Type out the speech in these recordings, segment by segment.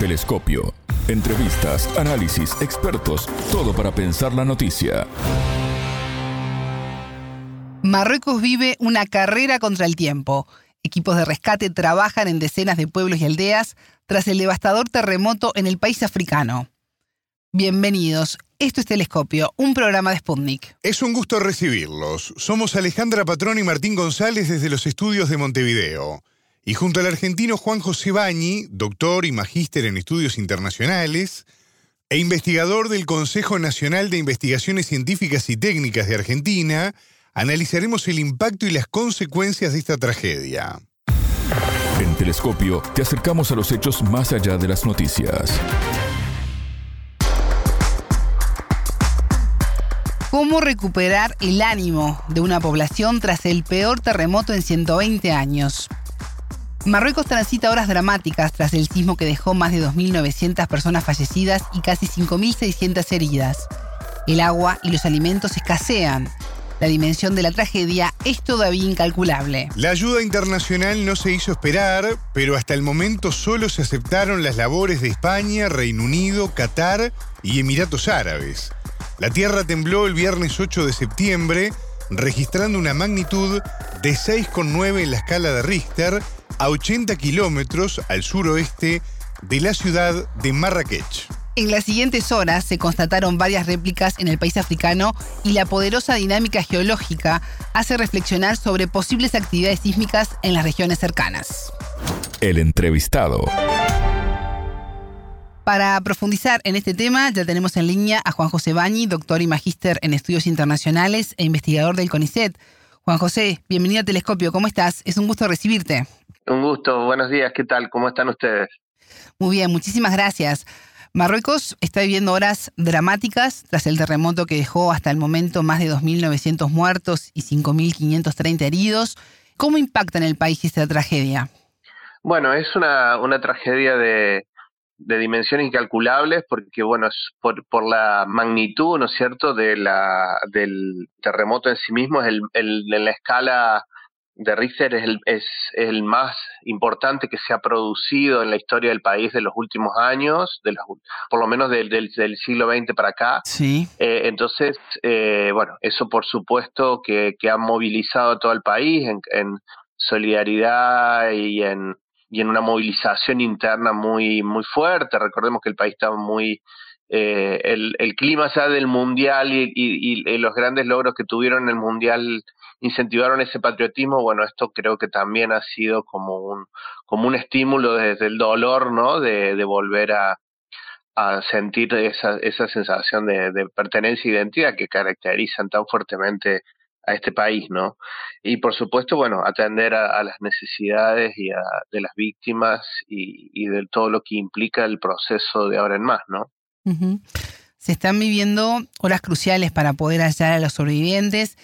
Telescopio. Entrevistas, análisis, expertos, todo para pensar la noticia. Marruecos vive una carrera contra el tiempo. Equipos de rescate trabajan en decenas de pueblos y aldeas tras el devastador terremoto en el país africano. Bienvenidos. Esto es Telescopio, un programa de Sputnik. Es un gusto recibirlos. Somos Alejandra Patrón y Martín González desde los estudios de Montevideo. Y junto al argentino Juan José Bañi, doctor y magíster en estudios internacionales, e investigador del Consejo Nacional de Investigaciones Científicas y Técnicas de Argentina, analizaremos el impacto y las consecuencias de esta tragedia. En Telescopio te acercamos a los hechos más allá de las noticias. ¿Cómo recuperar el ánimo de una población tras el peor terremoto en 120 años? Marruecos transita horas dramáticas tras el sismo que dejó más de 2.900 personas fallecidas y casi 5.600 heridas. El agua y los alimentos escasean. La dimensión de la tragedia es todavía incalculable. La ayuda internacional no se hizo esperar, pero hasta el momento solo se aceptaron las labores de España, Reino Unido, Qatar y Emiratos Árabes. La Tierra tembló el viernes 8 de septiembre, registrando una magnitud de 6,9 en la escala de Richter a 80 kilómetros al suroeste de la ciudad de Marrakech. En las siguientes horas se constataron varias réplicas en el país africano y la poderosa dinámica geológica hace reflexionar sobre posibles actividades sísmicas en las regiones cercanas. El entrevistado. Para profundizar en este tema, ya tenemos en línea a Juan José Bañi, doctor y magíster en estudios internacionales e investigador del CONICET. Juan José, bienvenido a Telescopio, ¿cómo estás? Es un gusto recibirte. Un gusto, buenos días, ¿qué tal? ¿Cómo están ustedes? Muy bien, muchísimas gracias. Marruecos está viviendo horas dramáticas tras el terremoto que dejó hasta el momento más de 2.900 muertos y 5.530 heridos. ¿Cómo impacta en el país esta tragedia? Bueno, es una, una tragedia de, de dimensiones incalculables porque, bueno, es por, por la magnitud, ¿no es cierto?, de la, del terremoto en sí mismo, es el, el, en la escala de Richter es el, es el más importante que se ha producido en la historia del país de los últimos años, de los, por lo menos del, del, del, siglo XX para acá. Sí. Eh, entonces, eh, bueno, eso por supuesto que, que ha movilizado a todo el país en, en solidaridad y en, y en una movilización interna muy, muy fuerte. Recordemos que el país estaba muy... Eh, el, el clima ya del mundial y, y, y, los grandes logros que tuvieron en el mundial incentivaron ese patriotismo, bueno, esto creo que también ha sido como un, como un estímulo desde el dolor, ¿no? De, volver a, a sentir esa, esa sensación de, de pertenencia e identidad que caracterizan tan fuertemente a este país, ¿no? Y por supuesto, bueno, atender a, a las necesidades y a, de las víctimas y, y, de todo lo que implica el proceso de ahora en más, ¿no? Se están viviendo horas cruciales para poder hallar a los sobrevivientes.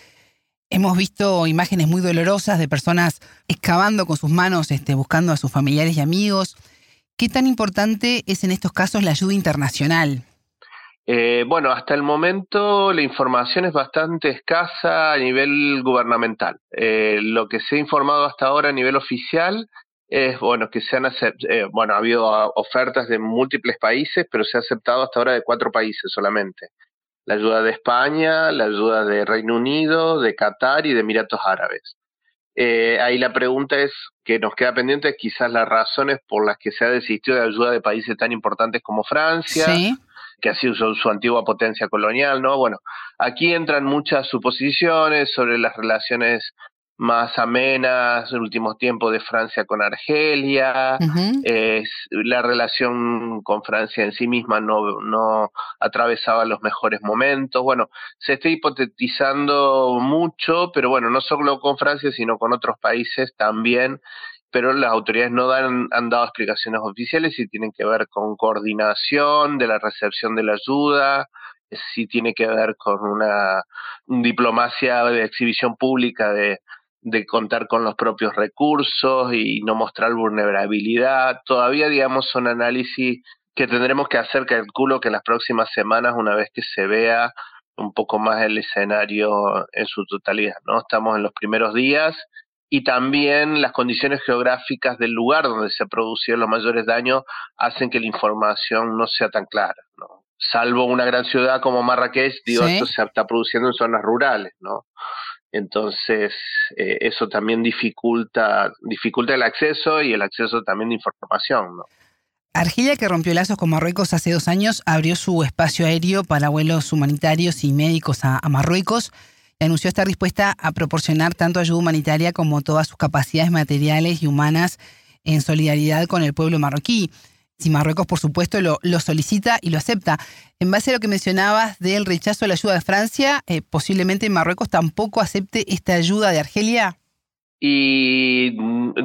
Hemos visto imágenes muy dolorosas de personas excavando con sus manos, este, buscando a sus familiares y amigos. ¿Qué tan importante es en estos casos la ayuda internacional? Eh, bueno, hasta el momento la información es bastante escasa a nivel gubernamental. Eh, lo que se ha informado hasta ahora a nivel oficial es bueno que se han eh, bueno ha habido ofertas de múltiples países, pero se ha aceptado hasta ahora de cuatro países solamente. La ayuda de España, la ayuda de Reino Unido, de Qatar y de Emiratos Árabes. Eh, ahí la pregunta es que nos queda pendiente quizás las razones por las que se ha desistido de ayuda de países tan importantes como Francia. Sí que ha sido su, su, antigua potencia colonial, ¿no? Bueno, aquí entran muchas suposiciones sobre las relaciones más amenas en últimos tiempos de Francia con Argelia, uh -huh. eh, la relación con Francia en sí misma no, no atravesaba los mejores momentos. Bueno, se está hipotetizando mucho, pero bueno, no solo con Francia, sino con otros países también pero las autoridades no dan, han dado explicaciones oficiales y tienen que ver con coordinación de la recepción de la ayuda, si tiene que ver con una diplomacia de exhibición pública de, de contar con los propios recursos y no mostrar vulnerabilidad. Todavía, digamos, son análisis que tendremos que hacer, calculo que en las próximas semanas, una vez que se vea un poco más el escenario en su totalidad, ¿no? Estamos en los primeros días y también las condiciones geográficas del lugar donde se producieron los mayores daños hacen que la información no sea tan clara, ¿no? Salvo una gran ciudad como Marrakech, digo, esto se está produciendo en zonas rurales, ¿no? Entonces, eh, eso también dificulta, dificulta el acceso y el acceso también de información, ¿no? Argelia, que rompió lazos con Marruecos hace dos años, abrió su espacio aéreo para vuelos humanitarios y médicos a Marruecos anunció estar dispuesta a proporcionar tanto ayuda humanitaria como todas sus capacidades materiales y humanas en solidaridad con el pueblo marroquí. Si Marruecos, por supuesto, lo, solicita y lo acepta. En base a lo que mencionabas del rechazo a la ayuda de Francia, eh, posiblemente Marruecos tampoco acepte esta ayuda de Argelia. Y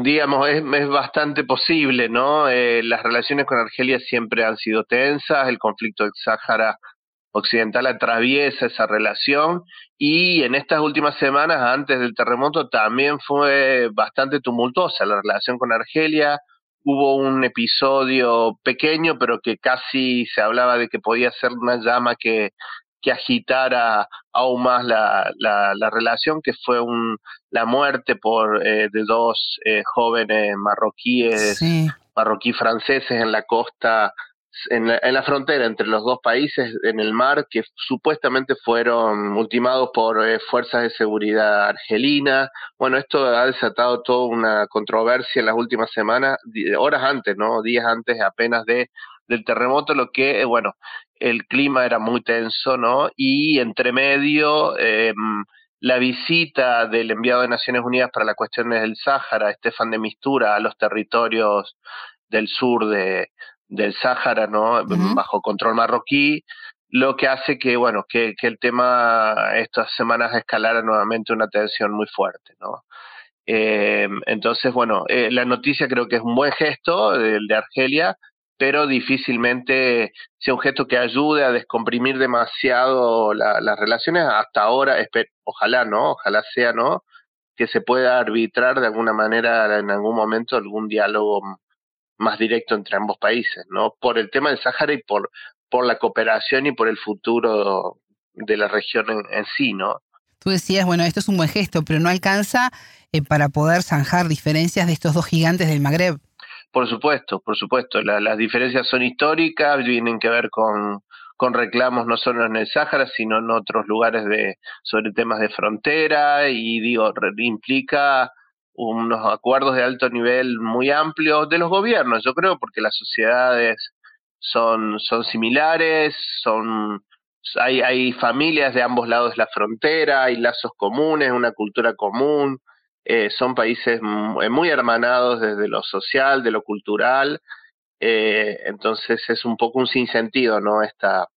digamos, es, bastante posible, ¿no? Eh, las relaciones con Argelia siempre han sido tensas, el conflicto del Sáhara Occidental atraviesa esa relación y en estas últimas semanas, antes del terremoto, también fue bastante tumultuosa la relación con Argelia. Hubo un episodio pequeño, pero que casi se hablaba de que podía ser una llama que, que agitara aún más la, la, relación, que fue un, la muerte por eh, de dos eh, jóvenes marroquíes, marroquí franceses en la costa en la, frontera entre los dos países, en el mar, que supuestamente fueron ultimados por eh, fuerzas de seguridad argelina. Bueno, esto ha desatado toda una controversia en las últimas semanas, horas antes, ¿no? Días antes apenas de del terremoto, lo que, eh, bueno, el clima era muy tenso, ¿no? Y entre medio, em, la visita del enviado de Naciones Unidas para las cuestiones del Sáhara, Estefan de Mistura, a los territorios del sur de, del Sáhara, ¿no? Bajo control marroquí, lo que hace que, bueno, que, que, el tema estas semanas escalara nuevamente una tensión muy fuerte, ¿no? Eh, entonces, bueno, eh, la noticia creo que es un buen gesto, el de Argelia, pero difícilmente sea un gesto que ayude a descomprimir demasiado las relaciones. Hasta ahora, ojalá, ¿no? Ojalá sea, ¿no? Que se pueda arbitrar de alguna manera en algún momento algún diálogo más directo entre ambos países, ¿no? Por el tema del Sáhara y por, por la cooperación y por el futuro de la región en, sí, ¿no? Tú decías, bueno, esto es un buen gesto, pero no alcanza eh, para poder zanjar diferencias de estos dos gigantes del Magreb. Por supuesto, por supuesto. las diferencias son históricas, tienen que ver con, con reclamos no solo en el Sáhara, sino en otros lugares de, sobre temas de frontera y digo, implica unos acuerdos de alto nivel muy amplios de los gobiernos, yo creo, porque las sociedades son, son similares, son hay, hay familias de ambos lados de la frontera, hay lazos comunes, una cultura común, eh, son países eh, muy hermanados desde lo social, de lo cultural, eh, entonces es un poco un sinsentido, ¿no? Esta,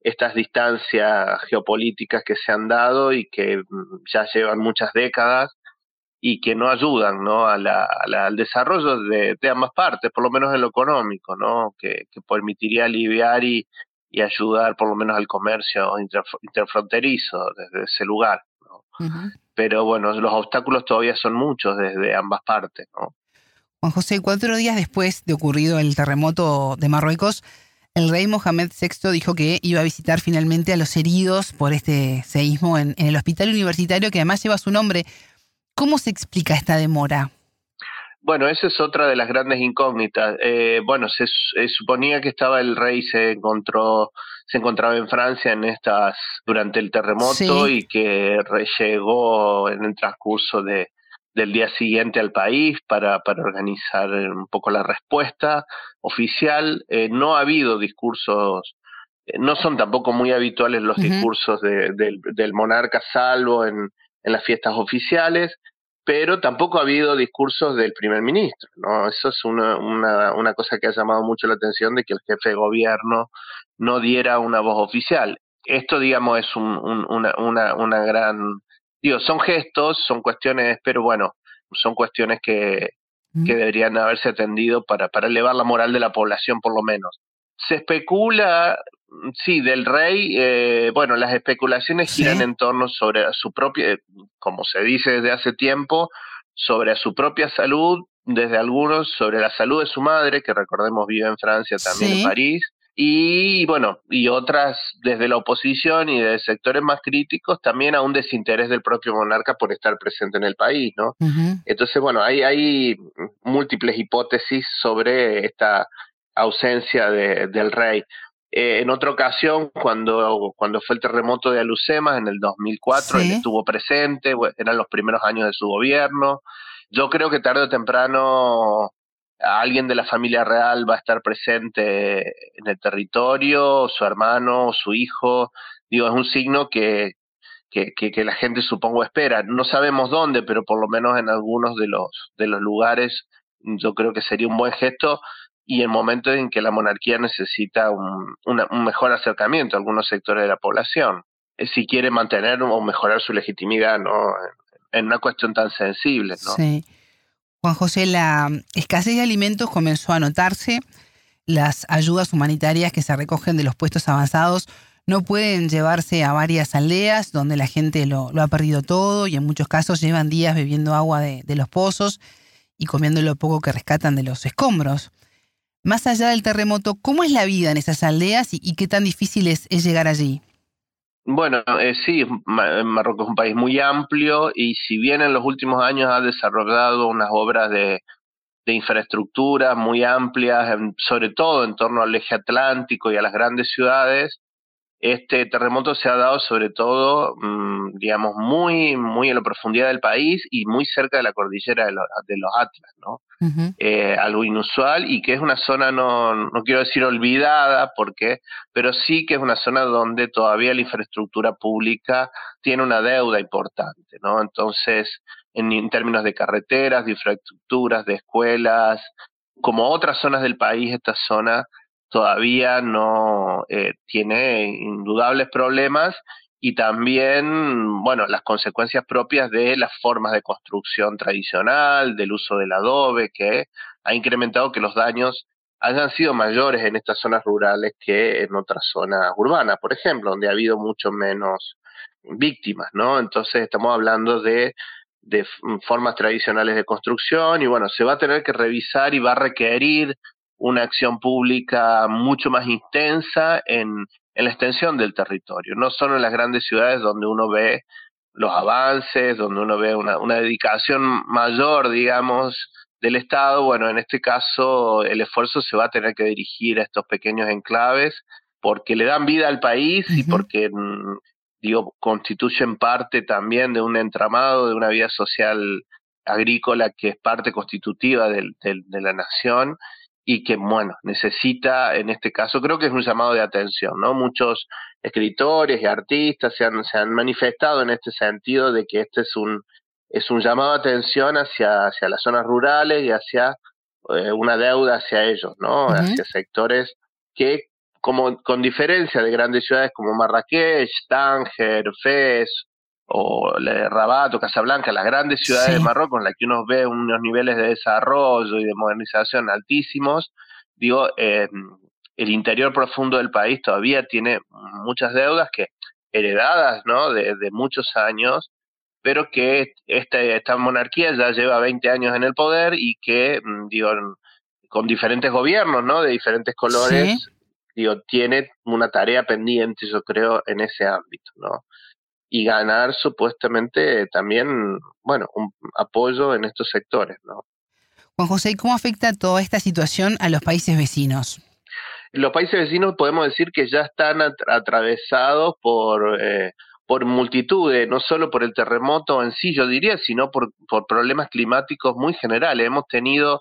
estas distancias geopolíticas que se han dado y que mm, ya llevan muchas décadas y que no ayudan ¿no? A la, al desarrollo de, de, ambas partes, por lo menos en lo económico, ¿no? que, que permitiría aliviar y, y, ayudar por lo menos al comercio interfronterizo desde ese lugar. ¿no? Pero bueno, los obstáculos todavía son muchos desde ambas partes. ¿no? Juan José, cuatro días después de ocurrido el terremoto de Marruecos, el rey Mohamed VI dijo que iba a visitar finalmente a los heridos por este seísmo en, en el hospital universitario que además lleva su nombre. ¿Cómo se explica esta demora? Bueno, esa es otra de las grandes incógnitas. Eh, bueno, se, suponía que estaba el rey se encontró se encontraba en Francia en estas durante el terremoto y que llegó en el transcurso de, del día siguiente al país para, para organizar un poco la respuesta oficial. Eh, no ha habido discursos, eh, no son tampoco muy habituales los discursos de, del, del monarca, salvo en, en las fiestas oficiales, pero tampoco ha habido discursos del primer ministro, ¿no? Eso es una, una, una cosa que ha llamado mucho la atención de que el jefe de gobierno no diera una voz oficial. Esto, digamos, es un, una, una, una gran... Digo, son gestos, son cuestiones, pero bueno, son cuestiones que, que deberían haberse atendido para, para elevar la moral de la población, por lo menos. Se especula Sí, del rey, eh, bueno, las especulaciones giran en torno sobre su propia, como se dice desde hace tiempo, sobre su propia salud, desde algunos sobre la salud de su madre, que recordemos vive en Francia, también en París, y bueno, y otras desde la oposición y de sectores más críticos también a un desinterés del propio monarca por estar presente en el país, ¿no? Entonces, bueno, hay, hay múltiples hipótesis sobre esta ausencia de, del rey. Eh, en otra ocasión, cuando, cuando fue el terremoto de Alucemas en el 2004, él estuvo presente, eran los primeros años de su gobierno. Yo creo que tarde o temprano alguien de la familia real va a estar presente en el territorio, su hermano, su hijo. Digo, es un signo que, que, que, la gente supongo espera. No sabemos dónde, pero por lo menos en algunos de los, de los lugares yo creo que sería un buen gesto y el momento en que la monarquía necesita un, mejor acercamiento a algunos sectores de la población, eh, si quiere mantener o mejorar su legitimidad ¿no? en una cuestión tan sensible. ¿no? Sí. Juan José, la escasez de alimentos comenzó a notarse. Las ayudas humanitarias que se recogen de los puestos avanzados no pueden llevarse a varias aldeas donde la gente lo, ha perdido todo y en muchos casos llevan días bebiendo agua de, los pozos y comiendo lo poco que rescatan de los escombros. Más allá del terremoto, ¿cómo es la vida en esas aldeas y, qué tan difícil es llegar allí? Bueno, eh, sí, Marruecos es un país muy amplio y si bien en los últimos años ha desarrollado unas obras de, infraestructura muy amplias, sobre todo en torno al eje atlántico y a las grandes ciudades, este terremoto se ha dado sobre todo, mm, digamos, muy, muy en la profundidad del país y muy cerca de la cordillera de los Atlas, ¿no? Eh, algo inusual y que es una zona, no, no quiero decir olvidada, porque, pero sí que es una zona donde todavía la infraestructura pública tiene una deuda importante, ¿no? Entonces, en, en términos de carreteras, de infraestructuras, de escuelas, como otras zonas del país, esta zona todavía no eh, tiene indudables problemas y también, bueno, las consecuencias propias de las formas de construcción tradicional, del uso del adobe, que ha incrementado que los daños hayan sido mayores en estas zonas rurales que en otras zonas urbanas, por ejemplo, donde ha habido mucho menos víctimas, ¿no? Entonces estamos hablando de, de formas tradicionales de construcción y bueno, se va a tener que revisar y va a requerir una acción pública mucho más intensa en, en la extensión del territorio, no solo en las grandes ciudades donde uno ve los avances, donde uno ve una, una dedicación mayor, digamos, del Estado, bueno, en este caso el esfuerzo se va a tener que dirigir a estos pequeños enclaves porque le dan vida al país y porque, mm, digo, constituyen parte también de un entramado, de una vida social agrícola que es parte constitutiva del, de la nación y que, bueno, necesita, en este caso, creo que es un llamado de atención, ¿no? Muchos escritores y artistas se han, se han manifestado en este sentido de que este es un, es un llamado de atención hacia, hacia las zonas rurales y hacia eh, una deuda hacia ellos, ¿no? Hacia sectores que, como con diferencia de grandes ciudades como Marrakech, Tánger, Fez o Rabat o Casablanca, las grandes ciudades de Marruecos en las que uno ve unos niveles de desarrollo y de modernización altísimos, digo, eh, el interior profundo del país todavía tiene muchas deudas que heredadas, ¿no? De, muchos años, pero que este, esta monarquía ya lleva 20 años en el poder y que, mm, digo, con diferentes gobiernos, ¿no? De diferentes colores, digo, tiene una tarea pendiente, yo creo, en ese ámbito, ¿no? Y ganar supuestamente también, bueno, un apoyo en estos sectores, ¿no? Juan José, ¿cómo afecta toda esta situación a los países vecinos? Los países vecinos podemos decir que ya están atravesados por, eh, por multitudes, no solo por el terremoto en sí, yo diría, sino por, por problemas climáticos muy generales. Hemos tenido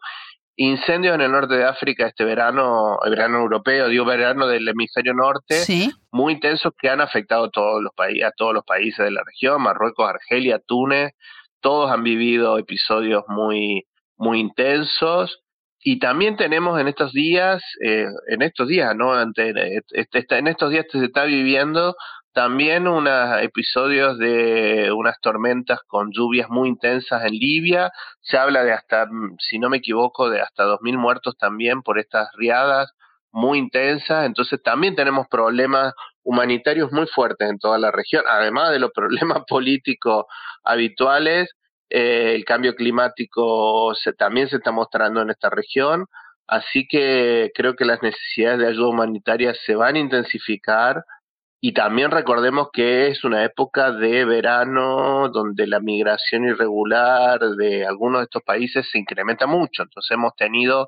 incendios en el norte de África este verano, el verano europeo, digo verano del hemisferio norte, muy intensos que han afectado a todos los países, a todos los países de la región, Marruecos, Argelia, Túnez, todos han vivido episodios muy, muy intensos. Y también tenemos en estos días, eh, en estos días, ¿no? Ante, este, en estos días se está viviendo también unos episodios de unas tormentas con lluvias muy intensas en Libia. Se habla de hasta, si no me equivoco, de hasta 2.000 muertos también por estas riadas muy intensas. Entonces también tenemos problemas humanitarios muy fuertes en toda la región, además de los problemas políticos habituales. Eh, el cambio climático se, también se está mostrando en esta región. Así que creo que las necesidades de ayuda humanitaria se van a intensificar y también recordemos que es una época de verano donde la migración irregular de algunos de estos países se incrementa mucho. Entonces hemos tenido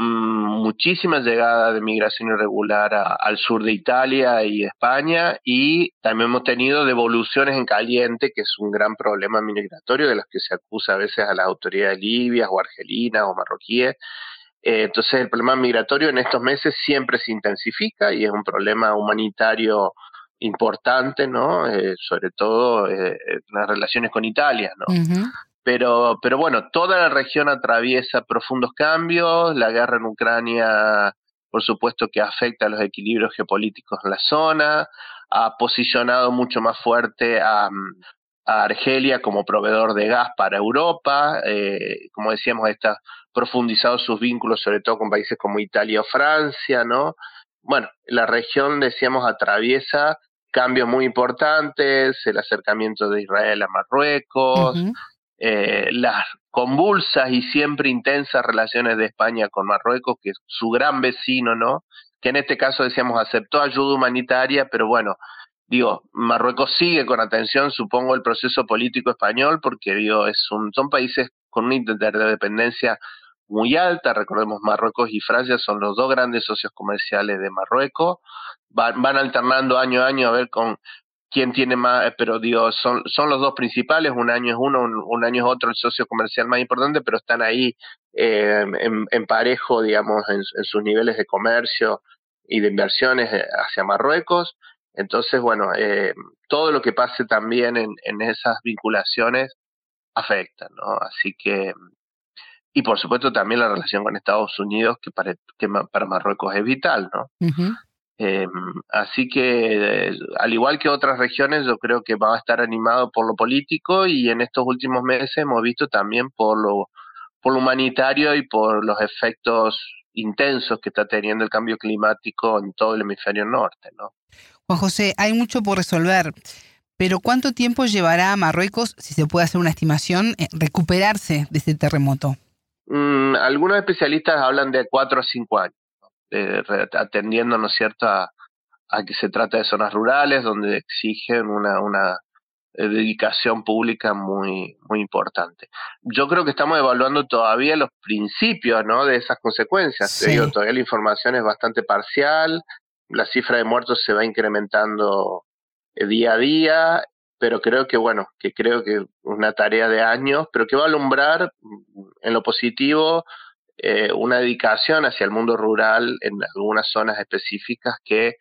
Mm, muchísimas llegadas de migración irregular al sur de Italia y España y también hemos tenido devoluciones en caliente, que es un gran problema migratorio de los que se acusa a veces a las autoridades libias o argelinas o marroquíes. Eh, entonces el problema migratorio en estos meses siempre se intensifica y es un problema humanitario importante, ¿no? Eh, sobre todo eh, en las relaciones con Italia, ¿no? Pero, pero bueno, toda la región atraviesa profundos cambios, la guerra en Ucrania, por supuesto que afecta a los equilibrios geopolíticos en la zona, ha posicionado mucho más fuerte a, Argelia como proveedor de gas para Europa, eh, como decíamos, está profundizado sus vínculos sobre todo con países como Italia o Francia, ¿no? Bueno, la región, decíamos, atraviesa cambios muy importantes, el acercamiento de Israel a Marruecos, eh, las convulsas y siempre intensas relaciones de España con Marruecos, que es su gran vecino, ¿no? Que en este caso decíamos aceptó ayuda humanitaria, pero bueno, digo, Marruecos sigue con atención, supongo, el proceso político español, porque digo, es un, son países con una interdependencia muy alta, recordemos Marruecos y Francia son los dos grandes socios comerciales de Marruecos, van, van alternando año a año a ver con quién tiene más, eh, pero digo, son, son los dos principales, un año es uno, un, año es otro, el socio comercial más importante, pero están ahí eh, en, parejo, digamos, en, sus niveles de comercio y de inversiones eh, hacia Marruecos. Entonces, bueno, todo lo que pase también en, en esas vinculaciones afecta, ¿no? Así que, y por supuesto también la relación con Estados Unidos, que para, que para Marruecos es vital, ¿no? Eh, así que, al igual que otras regiones, yo creo que va a estar animado por lo político y en estos últimos meses hemos visto también por lo, por lo humanitario y por los efectos intensos que está teniendo el cambio climático en todo el hemisferio norte. ¿no? Juan José, hay mucho por resolver, pero ¿cuánto tiempo llevará a Marruecos, si se puede hacer una estimación, eh, recuperarse de este terremoto? Mm, algunos especialistas hablan de cuatro o cinco años eh, atendiendo, ¿no es cierto?, a, que se trata de zonas rurales donde exigen una, una eh, dedicación pública muy, muy importante. Yo creo que estamos evaluando todavía los principios, ¿no?, de esas consecuencias. todavía la información es bastante parcial, la cifra de muertos se va incrementando eh, día a día, pero creo que, bueno, que creo que una tarea de años, pero que va a alumbrar en lo positivo eh, una dedicación hacia el mundo rural en algunas zonas específicas que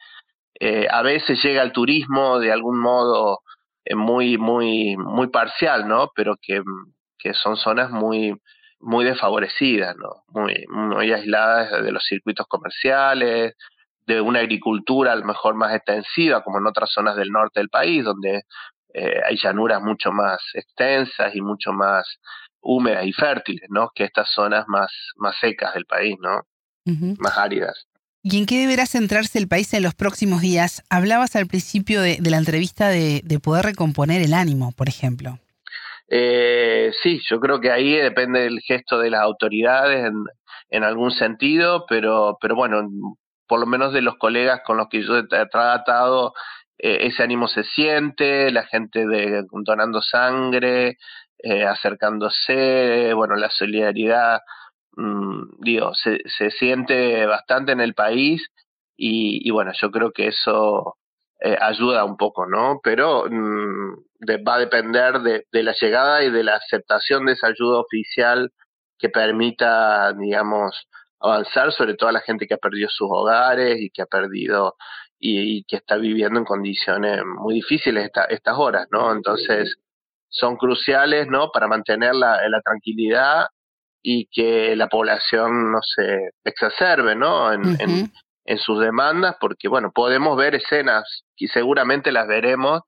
eh, a veces llega al turismo de algún modo eh, muy, muy, muy parcial, ¿no? Pero que, que son zonas muy, muy desfavorecidas, ¿no? Muy, muy aisladas de los circuitos comerciales, de una agricultura a lo mejor más extensiva, como en otras zonas del norte del país, donde hay llanuras mucho más extensas y mucho más húmedas y fértiles, ¿no? Que estas zonas más, más secas del país, ¿no? Más áridas. ¿Y en qué deberá centrarse el país en los próximos días? Hablabas al principio de, la entrevista de, poder recomponer el ánimo, por ejemplo. Eh, sí, yo creo que ahí depende del gesto de las autoridades en, algún sentido, pero, pero bueno, por lo menos de los colegas con los que yo he tratado, eh, ese ánimo se siente, la gente de, donando sangre, eh, acercándose, bueno, la solidaridad, mm, digo, se, se, siente bastante en el país y, bueno, yo creo que eso eh, ayuda un poco, ¿no? Pero mm, va a depender de, de, la llegada y de la aceptación de esa ayuda oficial que permita, digamos, avanzar, sobre todo a la gente que ha perdido sus hogares y que ha perdido y, que está viviendo en condiciones muy difíciles estas horas, ¿no? Entonces, son cruciales ¿no? para mantener la, tranquilidad y que la población no se exacerbe ¿no? En, en, sus demandas, porque bueno, podemos ver escenas y seguramente las veremos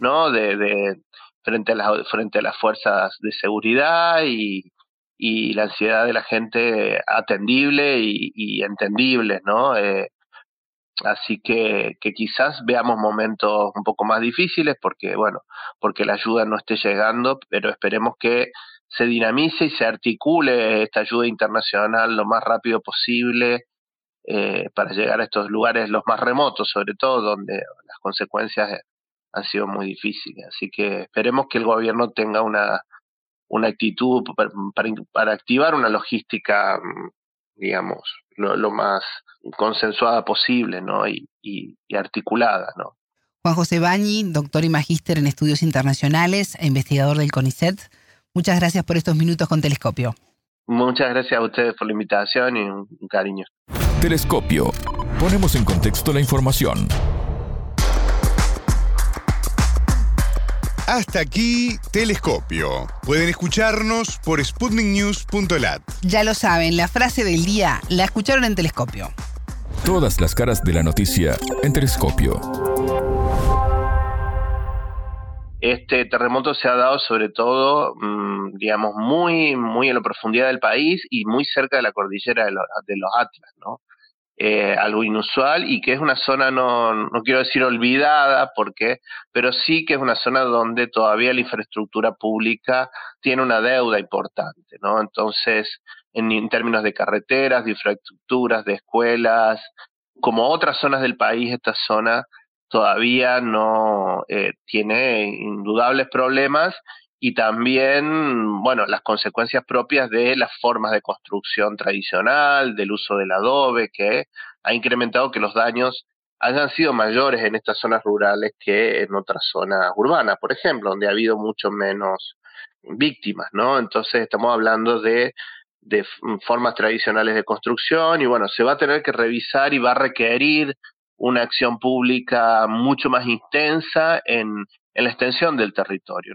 ¿no? de, de frente, a las, frente a las fuerzas de seguridad y, y la ansiedad de la gente atendible y, y entendible, ¿no? Eh, Así que, que quizás veamos momentos un poco más difíciles porque, bueno, porque la ayuda no esté llegando, pero esperemos que se dinamice y se articule esta ayuda internacional lo más rápido posible eh, para llegar a estos lugares los más remotos, sobre todo donde las consecuencias han sido muy difíciles. Así que esperemos que el gobierno tenga una, una actitud para, para, activar una logística, mm, digamos, lo, más consensuada posible ¿no? y, y, y articulada. ¿no? Juan José Bañi, doctor y magíster en estudios internacionales e investigador del CONICET. Muchas gracias por estos minutos con Telescopio. Muchas gracias a ustedes por la invitación y un cariño. Telescopio. Ponemos en contexto la información. Hasta aquí, Telescopio. Pueden escucharnos por sputniknews.lat. Ya lo saben, la frase del día la escucharon en Telescopio. Todas las caras de la noticia en Telescopio. Este terremoto se ha dado sobre todo, mm, digamos, muy, muy en la profundidad del país y muy cerca de la cordillera de los, de los Atlas, ¿no? Eh, algo inusual y que es una zona, no, no quiero decir olvidada, porque, pero sí que es una zona donde todavía la infraestructura pública tiene una deuda importante, ¿no? Entonces, en, términos de carreteras, de infraestructuras, de escuelas, como otras zonas del país, esta zona todavía no eh, tiene indudables problemas y también, bueno, las consecuencias propias de las formas de construcción tradicional, del uso del adobe, que ha incrementado que los daños hayan sido mayores en estas zonas rurales que en otras zonas urbanas, por ejemplo, donde ha habido mucho menos víctimas, ¿no? Entonces estamos hablando de, de formas tradicionales de construcción y bueno, se va a tener que revisar y va a requerir una acción pública mucho más intensa en, en la extensión del territorio.